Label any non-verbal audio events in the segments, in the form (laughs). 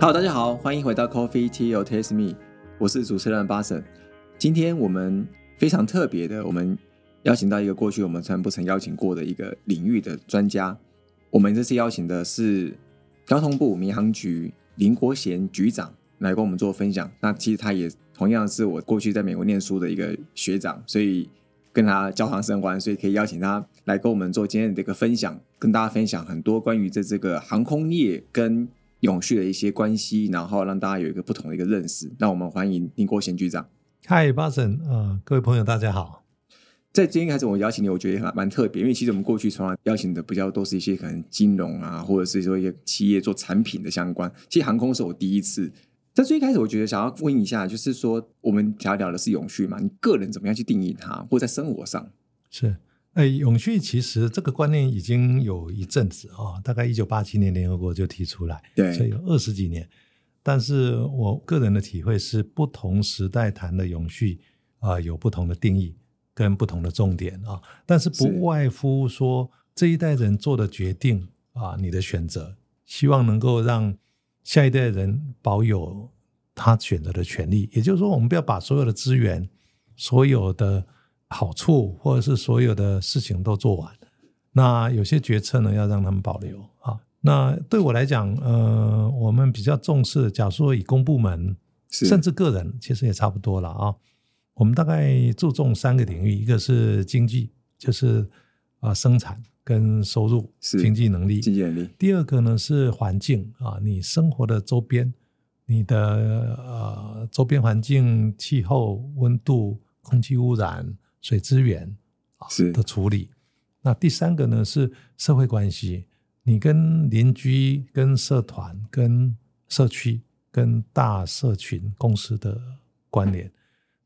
Hello，大家好，欢迎回到 Coffee Tea or Taste Me，我是主持人巴神。今天我们非常特别的，我们邀请到一个过去我们从来不曾邀请过的一个领域的专家。我们这次邀请的是交通部民航局林国贤局长来跟我们做分享。那其实他也同样是我过去在美国念书的一个学长，所以跟他交谈甚欢，所以可以邀请他来跟我们做今天的这个分享，跟大家分享很多关于这这个航空业跟永续的一些关系，然后让大家有一个不同的一个认识。那我们欢迎林国贤局长。嗨，巴神，呃，各位朋友，大家好。在今天开始，我邀请你，我觉得还蛮特别，因为其实我们过去从来邀请的比较都是一些可能金融啊，或者是说一些企业做产品的相关。其实航空是我第一次。在最开始，我觉得想要问一下，就是说我们聊聊的是永续嘛？你个人怎么样去定义它，或在生活上是？哎，永续其实这个观念已经有一阵子啊，大概一九八七年联合国就提出来，对，所以有二十几年。但是我个人的体会是，不同时代谈的永续啊，有不同的定义跟不同的重点啊。但是不外乎说，这一代人做的决定啊，你的选择，希望能够让下一代人保有他选择的权利。也就是说，我们不要把所有的资源、所有的好处或者是所有的事情都做完。那有些决策呢，要让他们保留啊。那对我来讲，呃，我们比较重视，假如说以公部门，甚至个人，其实也差不多了啊。我们大概注重三个领域，一个是经济，就是啊生产跟收入，经济能力，经济能力。第二个呢是环境啊，你生活的周边，你的呃周边环境、气候、温度、空气污染、水资源啊的处理。那第三个呢是社会关系。你跟邻居、跟社团、跟社区、跟大社群公司的关联，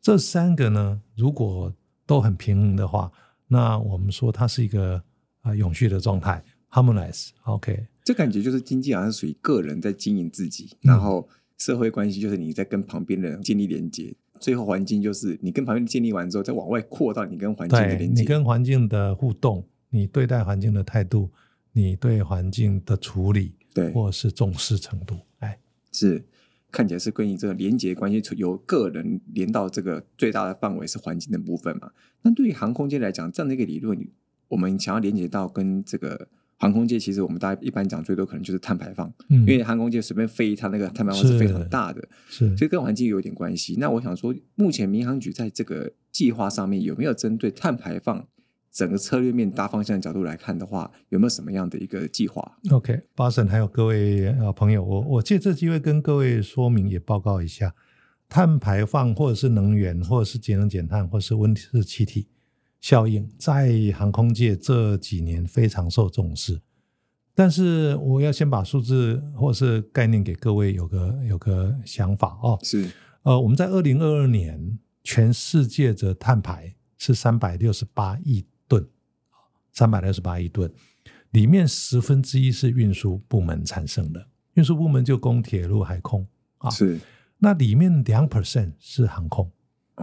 这三个呢，如果都很平衡的话，那我们说它是一个啊永续的状态，harmonize。OK，这感觉就是经济好像属于个人在经营自己，然后社会关系就是你在跟旁边的人建立连接，最后环境就是你跟旁边建立完之后，再往外扩到你跟环境的连接，你跟环境的互动，你对待环境的态度。你对环境的处理，对，或是重视程度，哎，是看起来是跟你这个连接关系，由个人连到这个最大的范围是环境的部分嘛？那对于航空界来讲，这样的一个理论，我们想要连接到跟这个航空界，其实我们大家一般讲最多可能就是碳排放，嗯，因为航空界随便飞，它那个碳排放是非常大的，是，所以跟环境有点关系。那我想说，目前民航局在这个计划上面有没有针对碳排放？整个策略面大方向的角度来看的话，有没有什么样的一个计划？OK，巴神还有各位呃朋友，我我借这机会跟各位说明也报告一下，碳排放或者是能源，或者是节能减碳，或者是温室气体效应，在航空界这几年非常受重视。但是我要先把数字或是概念给各位有个有个想法哦。是，呃，我们在二零二二年全世界的碳排是三百六十八亿吨。三百六十八亿吨，里面十分之一是运输部门产生的，运输部门就供铁路、海空啊。是，那里面两 percent 是航空，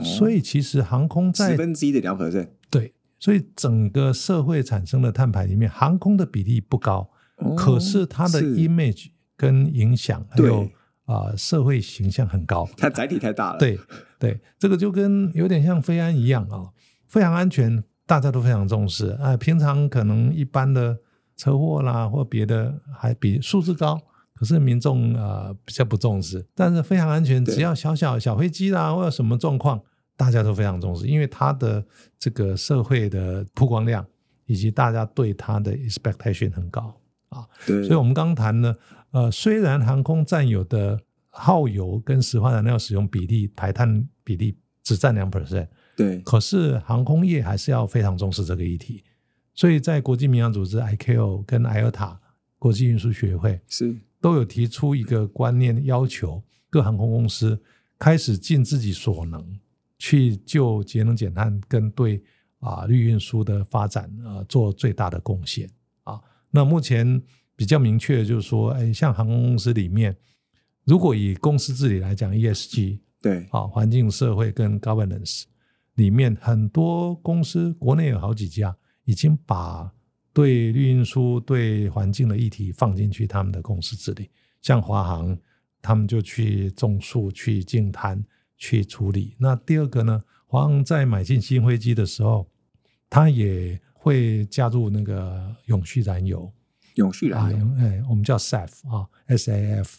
所以其实航空在十分之一的两 percent，对，所以整个社会产生的碳排里面，航空的比例不高，可是它的 image 跟影响还有啊社会形象很高，它载体太大了。对对，这个就跟有点像飞安一样啊，非常安全。大家都非常重视啊，平常可能一般的车祸啦或别的还比数字高，可是民众啊比较不重视。但是非常安全，只要小小小飞机啦或者什么状况，大家都非常重视，因为它的这个社会的曝光量以及大家对它的 expectation 很高啊。对，所以我们刚谈呢，呃，虽然航空占有的耗油跟石化燃料使用比例、排碳比例只占两 percent。对，可是航空业还是要非常重视这个议题，所以在国际民航组织 ICAO 跟 IATA 国际运输学会是都有提出一个观念，要求各航空公司开始尽自己所能去就节能减碳跟对啊绿运输的发展啊做最大的贡献啊。那目前比较明确的就是说，哎，像航空公司里面，如果以公司治理来讲，ESG 对啊环境社会跟 governance。里面很多公司，国内有好几家已经把对绿运输、对环境的议题放进去他们的公司治理，像华航他们就去种树、去净滩、去处理。那第二个呢，华航在买进新飞机的时候，它也会加入那个永续燃油。永续燃油，哎，我们叫 SAF 啊，SAF。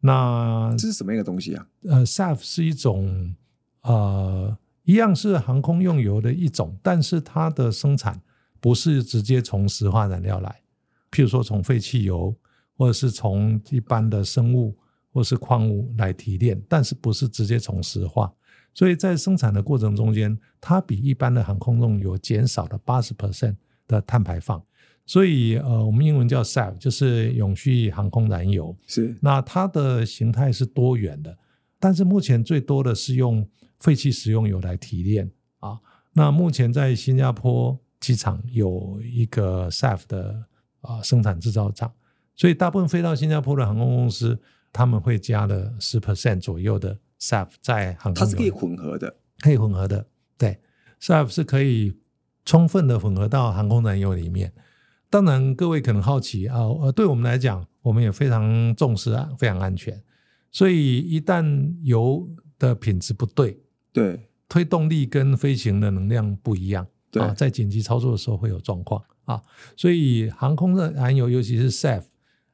那这是什么一个东西啊？呃，SAF 是一种呃，一样是航空用油的一种，但是它的生产不是直接从石化燃料来，譬如说从废弃油，或者是从一般的生物或是矿物来提炼，但是不是直接从石化，所以在生产的过程中间，它比一般的航空用油减少了八十 percent 的碳排放。所以，呃，我们英文叫 SAF，就是永续航空燃油。是，那它的形态是多元的，但是目前最多的是用废弃食用油来提炼啊。那目前在新加坡机场有一个 SAF 的啊生产制造厂，所以大部分飞到新加坡的航空公司，他们会加了十 percent 左右的 SAF 在航空。它是可以混合的，可以混合的，对，SAF 是可以充分的混合到航空燃油里面。当然，各位可能好奇啊，呃，对我们来讲，我们也非常重视啊，非常安全。所以一旦油的品质不对，对，推动力跟飞行的能量不一样，啊，在紧急操作的时候会有状况啊。所以航空的燃油，尤其是 SAF，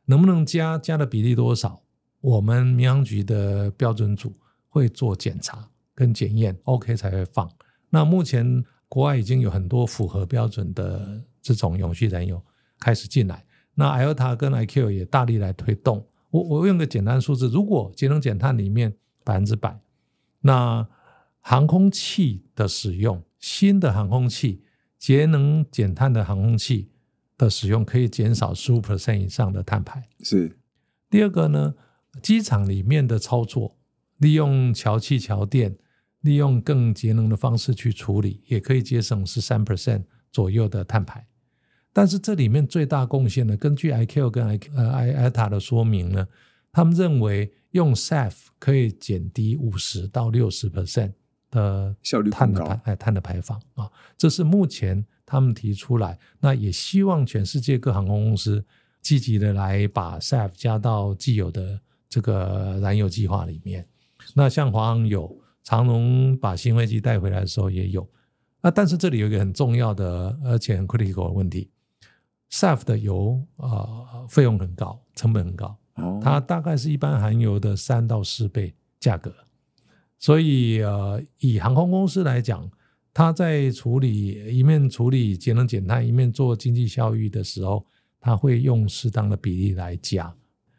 能不能加，加的比例多少，我们民航局的标准组会做检查跟检验，OK 才会放。那目前国外已经有很多符合标准的这种永续燃油。开始进来，那 i o t a 跟 IQ 也大力来推动。我我用个简单数字，如果节能减碳里面百分之百，那航空器的使用，新的航空器节能减碳的航空器的使用，可以减少十五 percent 以上的碳排。是。第二个呢，机场里面的操作，利用桥气桥电，利用更节能的方式去处理，也可以节省十三 percent 左右的碳排。但是这里面最大贡献呢，根据 IQ 跟 I 呃 I t a 的说明呢，他们认为用 SAF 可以减低五十到六十 percent 的效率碳的排哎碳的排放啊，这是目前他们提出来，那也希望全世界各航空公司积极的来把 SAF 加到既有的这个燃油计划里面。那像华航有，长龙把新飞机带回来的时候也有，那，但是这里有一个很重要的而且很 critical 的问题。SAF 的油啊，费用很高，成本很高，它大概是一般含油的三到四倍价格。所以呃，以航空公司来讲，它在处理一面处理节能减碳，一面做经济效益的时候，它会用适当的比例来加。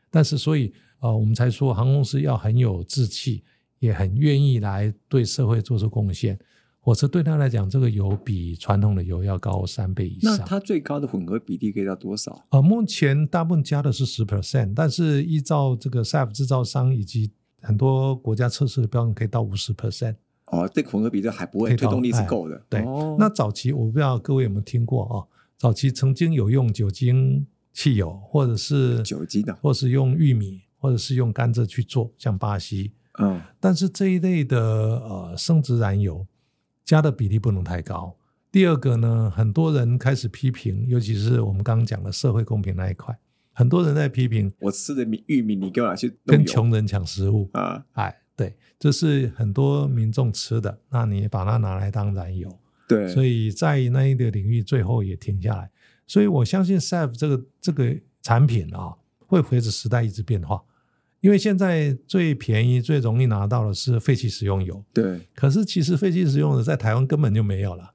但是，所以呃，我们才说航空公司要很有志气，也很愿意来对社会做出贡献。火车对他来讲，这个油比传统的油要高三倍以上。那它最高的混合比例可以到多少？呃，目前大部分加的是十 percent，但是依照这个 SAF 制造商以及很多国家测试的标准，可以到五十 percent。哦，这混合比例还不会，推动力是够的。对，那早期我不知道各位有没有听过啊？早期曾经有用酒精汽油，或者是酒精的，或是用玉米，或者是用甘蔗去做，像巴西。嗯，但是这一类的呃生殖燃油。加的比例不能太高。第二个呢，很多人开始批评，尤其是我们刚刚讲的社会公平那一块，很多人在批评我吃的米玉米，你给我拿去跟穷人抢食物啊！哎，对，这是很多民众吃的，那你把它拿来当燃油，对，所以在那一个领域最后也停下来。所以我相信 SAF 这个这个产品啊，会随着时代一直变化。因为现在最便宜、最容易拿到的是废弃食用油，对。可是其实废弃食用的在台湾根本就没有了，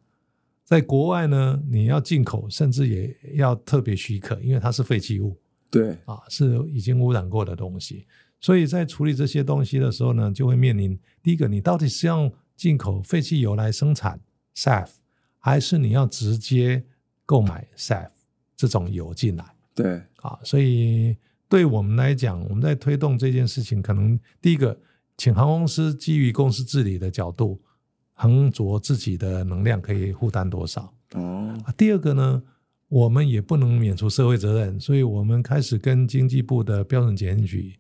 在国外呢，你要进口，甚至也要特别许可，因为它是废弃物，对啊，是已经污染过的东西。所以在处理这些东西的时候呢，就会面临第一个，你到底是用进口废弃油来生产 SAF，还是你要直接购买 SAF 这种油进来？对啊，所以。对我们来讲，我们在推动这件事情，可能第一个，请航空公司基于公司治理的角度，衡酌自己的能量可以负担多少。哦。第二个呢，我们也不能免除社会责任，所以我们开始跟经济部的标准检验局，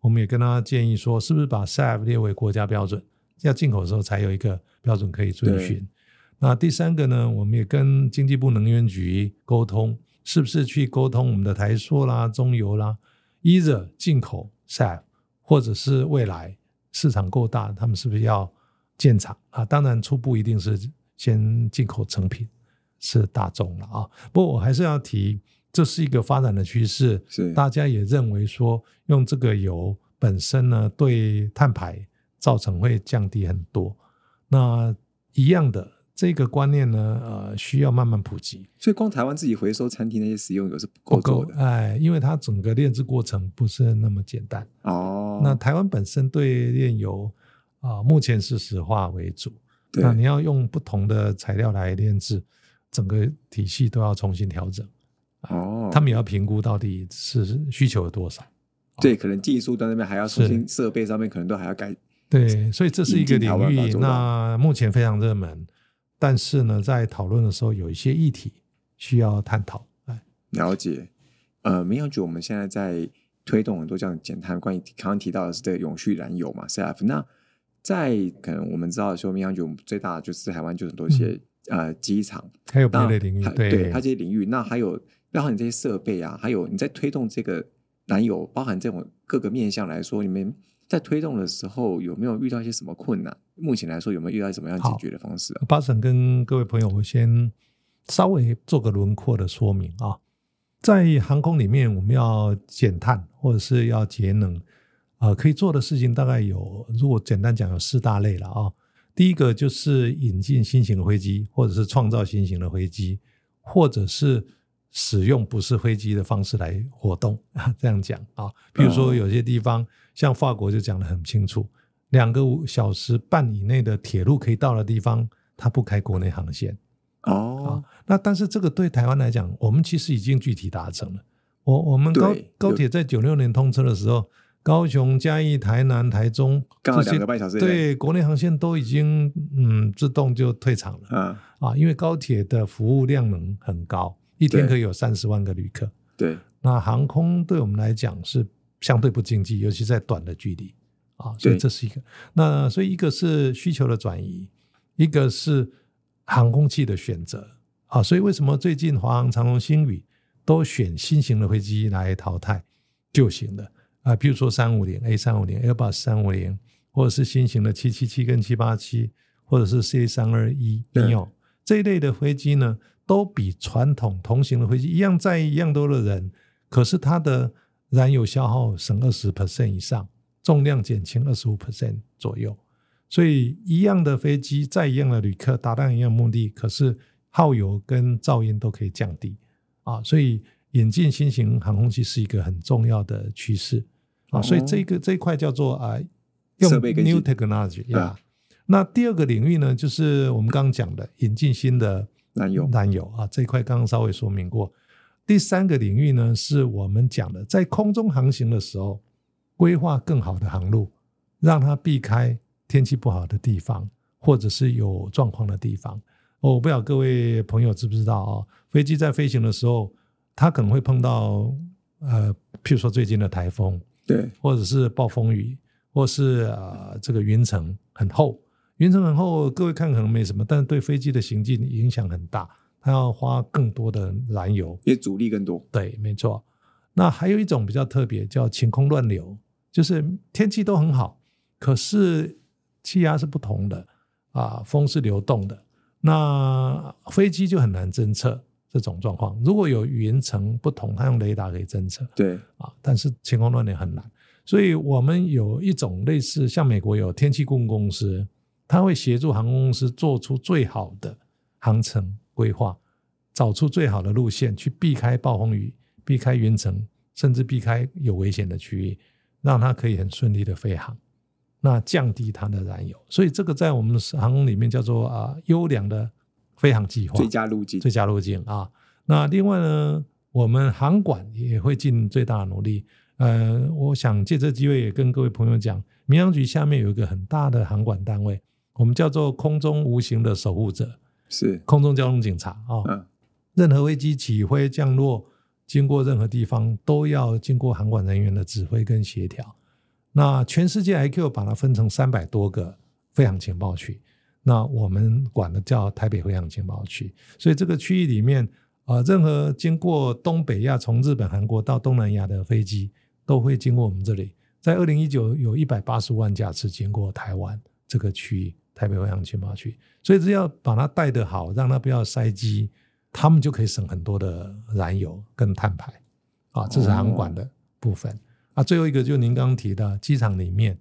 我们也跟他建议说，是不是把 SAF 列为国家标准，要进口的时候才有一个标准可以遵循。那第三个呢，我们也跟经济部能源局沟通。是不是去沟通我们的台塑啦、中油啦，依着进口 SAF，或者是未来市场够大，他们是不是要建厂啊？当然，初步一定是先进口成品是大众了啊。不过我还是要提，这是一个发展的趋势，是大家也认为说用这个油本身呢，对碳排造成会降低很多。那一样的这个观念呢，呃，需要慢慢普及。所以光台湾自己回收餐厅那些食用油是不够不够的哎，因为它整个炼制过程不是那么简单。哦。那台湾本身对炼油啊、目前是石化为主，对那你要用不同的材料来炼制，整个体系都要重新调整。哦，他们也要评估到底是需求有多少。对可能技术端那边还要重新设备上面可能都还要改对，所以这是一个领域，那目前非常热门，但是呢，在讨论的时候有一些议题需要探讨。哎，了解。呃，民航局我们现在在推动很多这样减碳，关于刚刚提到的是这个永续燃油嘛，CF。那在可能我们知道说，民航局我们最大的就是台湾就很多一些、呃机场，还有别的领域，还对它这些领域，那还有包含你这些设备啊，还有你在推动这个燃油，包含这种各个面向来说，你们在推动的时候有没有遇到一些什么困难？目前来说有没有遇到什么样解决的方式啊？巴神跟各位朋友，我先稍微做个轮廓的说明啊。在航空里面，我们要减碳或者是要节能，呃，可以做的事情大概有，如果简单讲有四大类了啊。第一个就是引进新型的飞机，或者是创造新型的飞机，或者是使用不是飞机的方式来活动啊。(laughs) 这样讲啊，比如说有些地方，像法国就讲得很清楚，两个五小时半以内的铁路可以到的地方，它不开国内航线。哦，那但是这个对台湾来讲，我们其实已经具体达成了。我我们高高铁在九六年通车的时候，高雄、嘉义、台南、台中这些刚好两个半小时对国内航线都已经嗯自动就退场了啊，啊，因为高铁的服务量能很高，一天可以有三十万个旅客。对，那航空对我们来讲是相对不经济，尤其在短的距离啊，所以这是一个。那所以一个是需求的转移，一个是航空器的选择啊。所以为什么最近华航、长荣、星宇都选新型的飞机来淘汰旧型的啊？比如说三五零 A 三五零、Airbus 三五零，或者是新型的七七七跟七八七，或者是 C 三二一对 neo 这一类的飞机呢，都比传统同型的飞机一样载一样多的人，可是它的燃油消耗省二十 percent 以上，重量减轻二十五 percent 左右。所以一样的飞机，载一样的旅客，达到一样的目的，可是耗油跟噪音都可以降低啊。所以引进新型航空器是一个很重要的趋势啊。哦所以这个这一块叫做啊，用 new technology 嗯呀。那第二个领域呢，就是我们刚刚讲的引进新的燃油燃油啊，这一块刚刚稍微说明过。第三个领域呢，是我们讲的在空中航行的时候，规划更好的航路，让它避开天气不好的地方，或者是有状况的地方。哦我不知道各位朋友知不知道哦，飞机在飞行的时候，它可能会碰到呃，譬如说最近的台风，对或者是暴风雨，或是呃这个云层很厚，云层很厚，各位看可能没什么，但是对飞机的行进影响很大，它要花更多的燃油。因为阻力更多，对，没错。那还有一种比较特别，叫晴空乱流，就是天气都很好，可是气压是不同的啊，风是流动的，那飞机就很难侦测这种状况。如果有云层不同，它用雷达可以侦测，对啊，但是晴空乱流很难，所以我们有一种类似像美国有天气顾问公司，它会协助航空公司做出最好的航程规划，找出最好的路线，去避开暴风雨、避开云层，甚至避开有危险的区域，让它可以很顺利的飞航，那降低它的燃油。所以这个在我们航空里面叫做啊优良的飞航计划，最佳路径最佳路径啊。那另外呢，我们航管也会尽最大的努力。呃，我想借这机会也跟各位朋友讲，民航局下面有一个很大的航管单位，我们叫做空中无形的守护者，是空中交通警察啊。嗯任何飞机起飞、降落，经过任何地方，都要经过航管人员的指挥跟协调。那全世界 IQ 把它分成三百多个飞航情报区，那我们管的叫台北飞航情报区。所以这个区域里面，呃，任何经过东北亚，从日本、韩国到东南亚的飞机，都会经过我们这里，在二零一九有一百八十万架次经过台湾这个区域，台北、惠阳、金马区，所以只要把它带得好，让它不要塞机，他们就可以省很多的燃油跟碳排啊，这是航管的部分、啊。最后一个就您刚刚提到机场里面、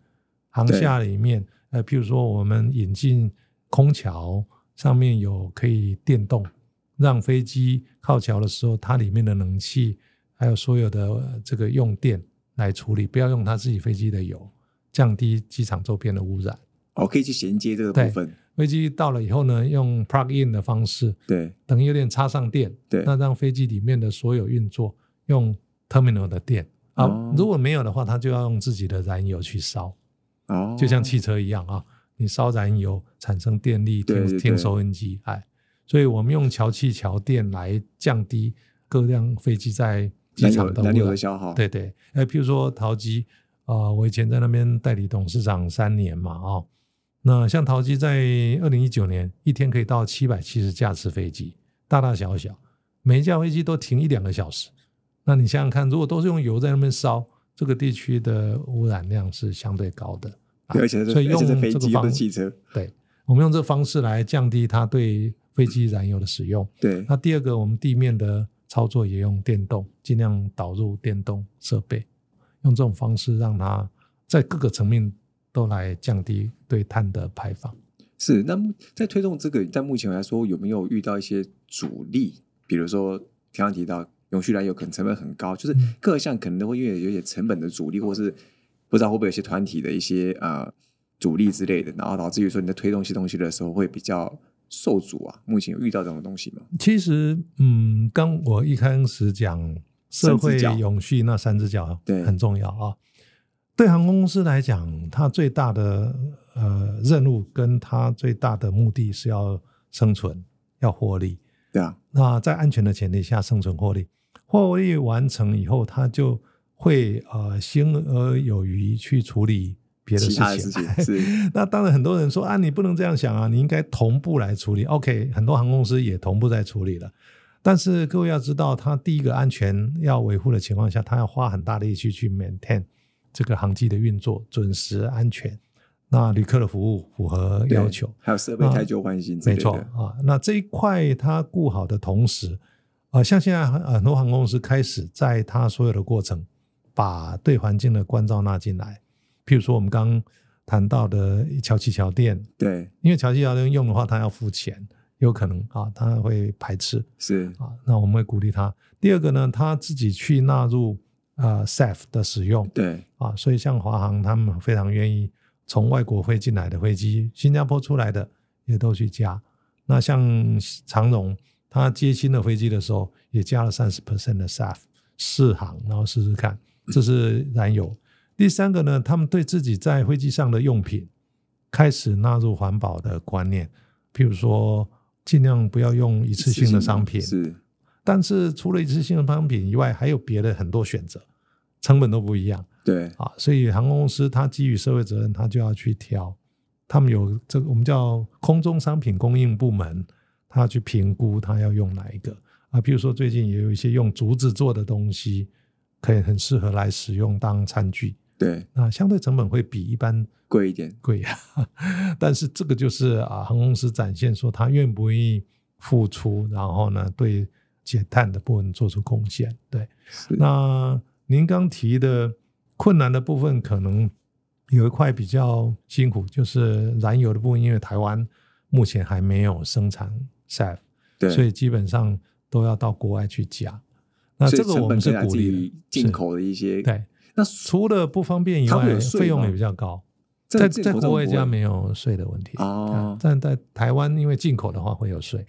航厦里面，呃，譬如说我们引进空桥上面有可以电动，让飞机靠桥的时候，它里面的冷气还有所有的呃这个用电来处理，不要用它自己飞机的油，降低机场周边的污染。哦，可以去衔接这个部分，飞机到了以后呢，用 plug in 的方式，对。等于有点插上电，对。那让飞机里面的所有运作用 terminal 的电。啊，哦。如果没有的话，它就要用自己的燃油去烧，哦，就像汽车一样啊，你烧燃油产生电力，听听收音机，哎，所以我们用桥气桥电来降低各辆飞机在机场的污染。油的消耗，对对，呃，譬如说陶机，啊，我以前在那边代理董事长三年嘛，哦，那像淘机在二零一九年一天可以到七百七十架次飞机，大大小小，每一架飞机都停一两个小时。那你想想看，如果都是用油在那边烧，这个地区的污染量是相对高的。啊，而且所以用这个方式汽车，对，我们用这个方式来降低它对飞机燃油的使用。对那第二个，我们地面的操作也用电动，尽量导入电动设备，用这种方式让它在各个层面都来降低对碳的排放。是。那目在推动这个，在目前来说，有没有遇到一些阻力？比如说，刚刚提到永续燃油可能成本很高，就是嗯各项可能都会因为有一些成本的阻力，或是不知道会不会有些团体的一些呃阻力之类的，然后导致于说你在推动一些东西的时候会比较受阻啊。目前有遇到这种东西吗？其实，嗯，刚我一开始讲社会永续那三只脚对很重要啊。对航空公司来讲，它最大的呃任务跟它最大的目的是要生存，要获利。对啊，那在安全的前提下生存获利，获利完成以后，它就会呃心而有余去处理别的事情。(laughs) 那当然，很多人说啊，你不能这样想啊，你应该同步来处理。OK，很多航空公司也同步在处理了。但是各位要知道，它第一个安全要维护的情况下，它要花很大的力气去 maintain 这个航机的运作准时、安全，那旅客的服务符合要求。还有设备太旧换新没错啊，那这一块它顾好的同时，啊，像现在很很多航空公司开始在它所有的过程，把对环境的关照纳进来。譬如说我们刚刚谈到的桥气桥店，对因为桥气桥店用的话，它要付钱，有可能啊，它会排斥是啊，那我们会鼓励他。第二个呢，他自己去纳入啊 SAF 的使用，对啊，所以像华航他们非常愿意从外国飞进来的飞机，新加坡出来的也都去加。那像长荣，他接新的飞机的时候也加了三十 percent 的 SAF 试航，然后试试看，这是燃油。第三个呢，他们对自己在飞机上的用品开始纳入环保的观念，譬如说尽量不要用一次性的商品，是但是除了一次性的商品以外，还有别的很多选择，成本都不一样。对啊，所以航空公司它基于社会责任，它就要去挑，他们有这个我们叫空中商品供应部门，它要去评估它要用哪一个啊。比如说最近也有一些用竹子做的东西，可以很适合来使用当餐具，对那相对成本会比一般贵一点，贵啊。(laughs) 但是这个就是啊，航空公司展现说他愿不愿意付出，然后呢对减碳的部分做出贡献。对，那您刚提的困难的部分，可能有一块比较辛苦，就是燃油的部分，因为台湾目前还没有生产 SAF，对，所以基本上都要到国外去加。那这个我们是鼓励进口的一些，对。那除了不方便以外费用也比较高。在在国外加没有税的问题。哦。啊但在台湾因为进口的话会有税，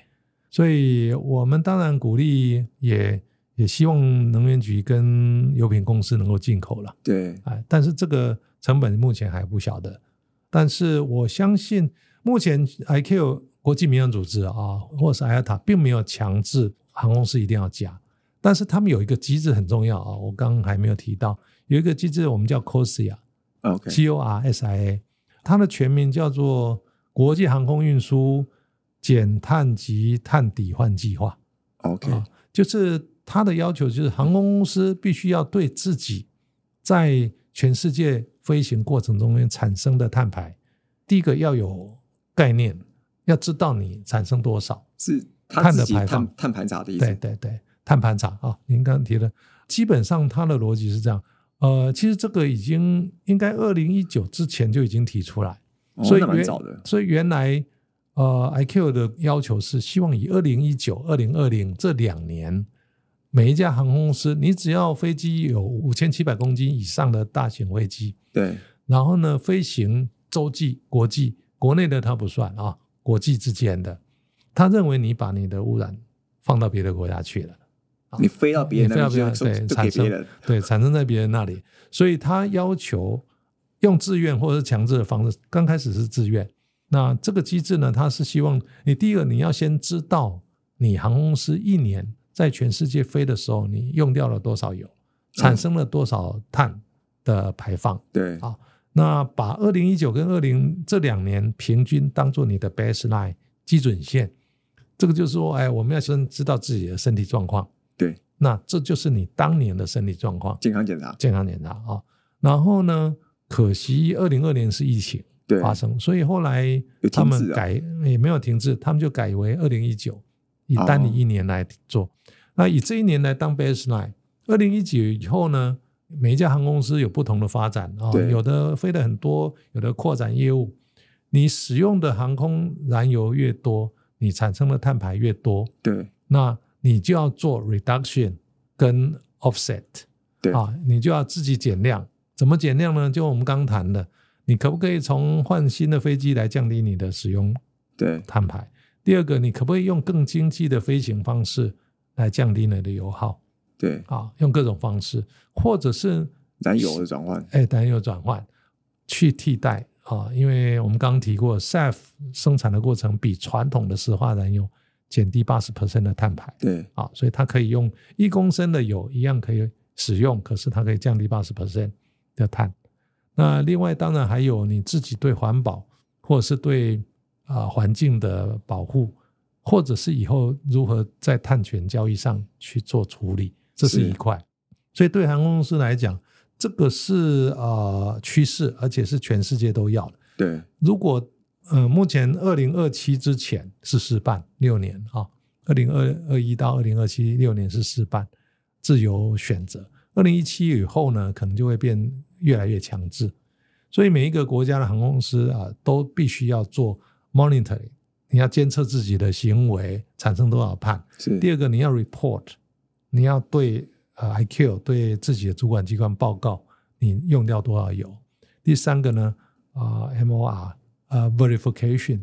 所以我们当然鼓励也也希望能源局跟油品公司能够进口了，对哎，但是这个成本目前还不晓得，但是我相信目前 IQ 国际民航组织啊，或是 IATA 并没有强制航空公司一定要加，但是他们有一个机制很重要啊，我刚刚还没有提到，有一个机制我们叫 COSIA。，OK，G O R S I A，它的全名叫做国际航空运输减碳及碳抵换计划 OK，啊，就是它的要求就是航空公司必须要对自己在全世界飞行过程中间产生的碳排，第一个要有概念，要知道你产生多少。是它碳的排放碳碳盘查的意思。对对对，碳盘查啊，您刚刚提的，基本上它的逻辑是这样。呃，其实这个已经应该二零一九之前就已经提出来，哦所以原。所以原来呃 IQ 的要求是希望以二零一九、二零二零这两年，每一家航空公司，你只要飞机有五千七百公斤以上的大型飞机，对，然后呢飞行洲际、国际，国内的它不算啊，国际之间的，他认为你把你的污染放到别的国家去了。啊你飞到别人你飞到那边去，别人对产生。对，产生在别人那里，所以他要求用自愿或者是强制的方式，刚开始是自愿。那这个机制呢，它是希望你第一个你要先知道你航空公司一年在全世界飞的时候，你用掉了多少油，产生了多少碳的排放。对，啊那把二零一九跟二零这两年平均当做你的 baseline 基准线，这个就是说，哎，我们要先知道自己的身体状况。对，那这就是你当年的身体状况，健康检查。健康检查啊。然后呢，可惜二零二年是疫情对，发生，所以后来他们改也没有停滞，他们就改为二零一九，以哦单你一年来做。那以这一年来当 baseline，二零一九以后呢，每一家航空公司有不同的发展啊，对有的飞得很多，有的扩展业务。你使用的航空燃油越多，你产生的碳排越多，对，那你就要做 reduction 跟 offset 对啊，你就要自己减量。怎么减量呢？就我们刚谈的，你可不可以从换新的飞机来降低你的使用对，碳排？第二个，你可不可以用更经济的飞行方式来降低你的油耗对，啊？用各种方式，或者是燃油的转换。哎，燃油转换去替代啊，因为我们刚刚提过，SAF 生产的过程比传统的石化燃油减低八十 percent 的碳排。对，啊，所以它可以用一公升的油一样可以使用，可是它可以降低八十 percent 的碳。那另外当然还有你自己对环保或者是对啊、环境的保护，或者是以后如何在碳权交易上去做处理，这是是一块。所以对航空公司来讲，这个是呃趋势，而且是全世界都要的。对，如果呃，目前二零二七之前是试办六年啊，二零二二一到二零二七六年是试办，自由选择。二零一七以后呢，可能就会变越来越强制。所以每一个国家的航空公司啊，都必须要做 monitoring，你要监测自己的行为产生多少碳。是，第二个，你要 report，你要对呃 IQ 对自己的主管机关报告你用掉多少油。第三个呢，啊、MOR 呃 verification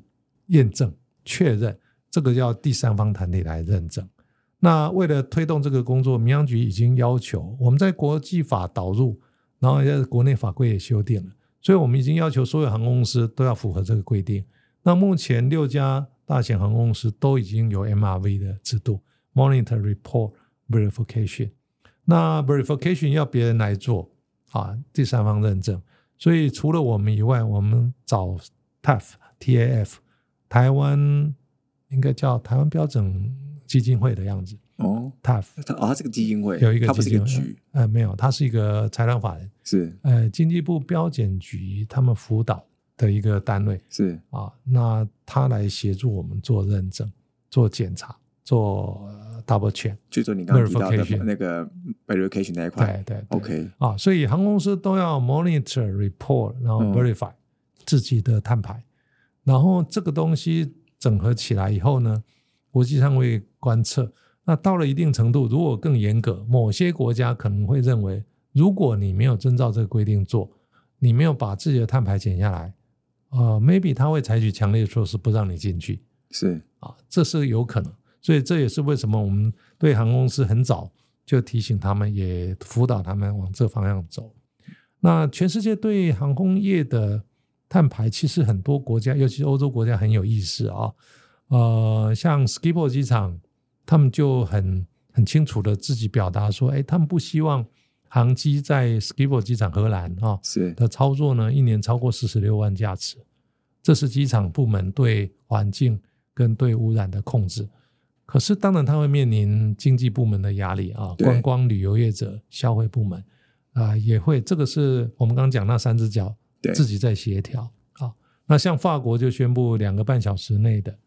验证确认，这个要第三方团体来认证。那为了推动这个工作，民航局已经要求我们在国际法导入，然后现在国内法规也修订了，所以我们已经要求所有航空公司都要符合这个规定。那目前六家大型航空公司都已经有 MRV 的制度，Monitor Report Verification。那 Verification 要别人来做啊，第三方认证。所以除了我们以外，我们找 TAF、TAF，台湾应该叫台湾标准基金会的样子哦，，TAF 它哦，它是个基金会，有一个它不是一个基金会局，呃，没有，它是一个财团法人，是。呃，经济部标检局他们辅导的一个单位。是。啊，那他来协助我们做认证、做检查、做呃 double check。就做你刚刚提到的那个 verification 那一块对对对，OK，啊，所以航空公司都要 monitor、report，然后嗯。verify 自己的碳排，然后这个东西整合起来以后呢，国际上会观测。那到了一定程度，如果更严格，某些国家可能会认为，如果你没有遵照这个规定做，你没有把自己的碳排减下来，呃，maybe 他会采取强烈的措施不让你进去。是啊，这是有可能，所以这也是为什么我们对航空公司很早就提醒他们，也辅导他们往这方向走。那全世界对航空业的碳排，其实很多国家，尤其是欧洲国家很有意识啊。呃，像 Schiphol 机场，他们就很很清楚的自己表达说，哎，他们不希望航机在 Schiphol 机场荷兰啊，是的操作呢，一年超过四十六万架次，这是机场部门对环境跟对污染的控制。可是，当然它会面临经济部门的压力啊，观光旅游业者、消费部门，啊、也会，这个是我们刚刚讲那三只脚对自己在协调啊。那像法国就宣布两个半小时内的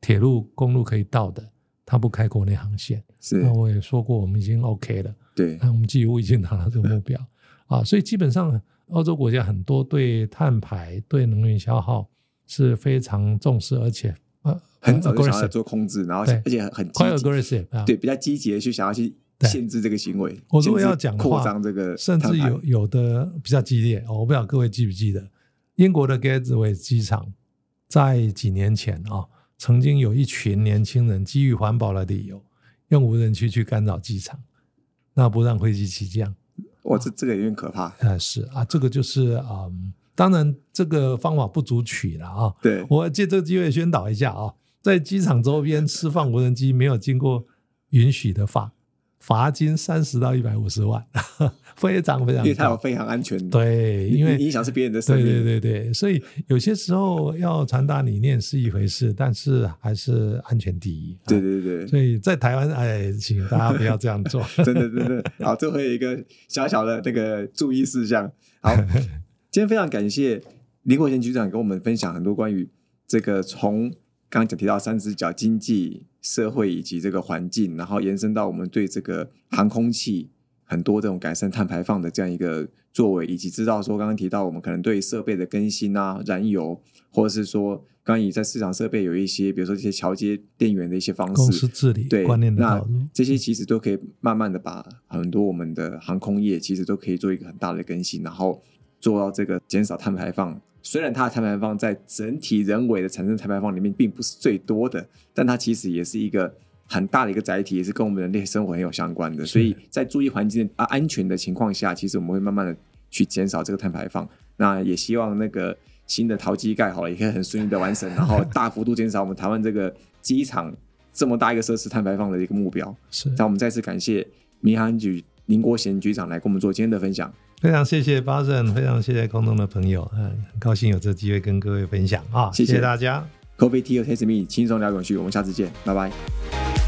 铁路、公路可以到的，它不开国内航线。是那我也说过，我们已经 OK 了，对那我们几乎已经达到这个目标 (laughs) 啊。所以基本上，欧洲国家很多对碳排、对能源消耗是非常重视，而且呃很早就想要做控制，然后对而且很积快极，aggressive 啊。对比较积极的去想要去限制这个行为。我如果要讲扩张这个甚至有有的比较激烈、哦，我不知道各位记不记得，英国的 Gatwick 机场在几年前啊、曾经有一群年轻人基于环保的理由，用无人区去干扰机场，那不让飞机起降。哇，这这个有点可怕。呃，是啊，这个就是嗯，当然这个方法不足取了啊。对，我借这个机会宣导一下啊，在机场周边释放无人机没有经过允许的话，罚金三十到一百五十万，(laughs) 非常非常高。因为它有非常安全，对，因为影响是别人的生对命。对对对，所以有些时候要传达理念是一回事，但是还是安全第一。啊对对对所以在台湾，哎，请大家不要这样做。(laughs) 真的真的。好，最后一个小小的那个注意事项。好，(laughs) 今天非常感谢林国贤局长跟我们分享很多关于这个从刚刚讲提到三只脚经济、社会以及这个环境，然后延伸到我们对这个航空器很多这种改善碳排放的这样一个作为，以及知道说刚刚提到我们可能对设备的更新啊、燃油，或者是说刚刚也在市场设备有一些，比如说这些桥接电源的一些方公式，(laughs) 司治理对观念的那这些其实都可以慢慢的把很多我们的航空业其实都可以做一个很大的更新，然后做到这个减少碳排放。虽然它的碳排放在整体人为的产生碳排放里面并不是最多的，但它其实也是一个很大的一个载体，也是跟我们人类生活很有相关的。所以在注意环境啊安全的情况下，其实我们会慢慢的去减少这个碳排放。那也希望那个新的桃机盖好了，也可以很顺利的完成，然后大幅度减少我们台湾这个机场这么大一个设施碳排放的一个目标。是那我们再次感谢民航局林国贤局长来跟我们做今天的分享。非常谢谢巴神，非常谢谢空中的朋友，嗯，很高兴有这机会跟各位分享啊，谢谢谢大家。Coffee Tea Taste Me，轻松聊有趣，我们下次见，拜拜。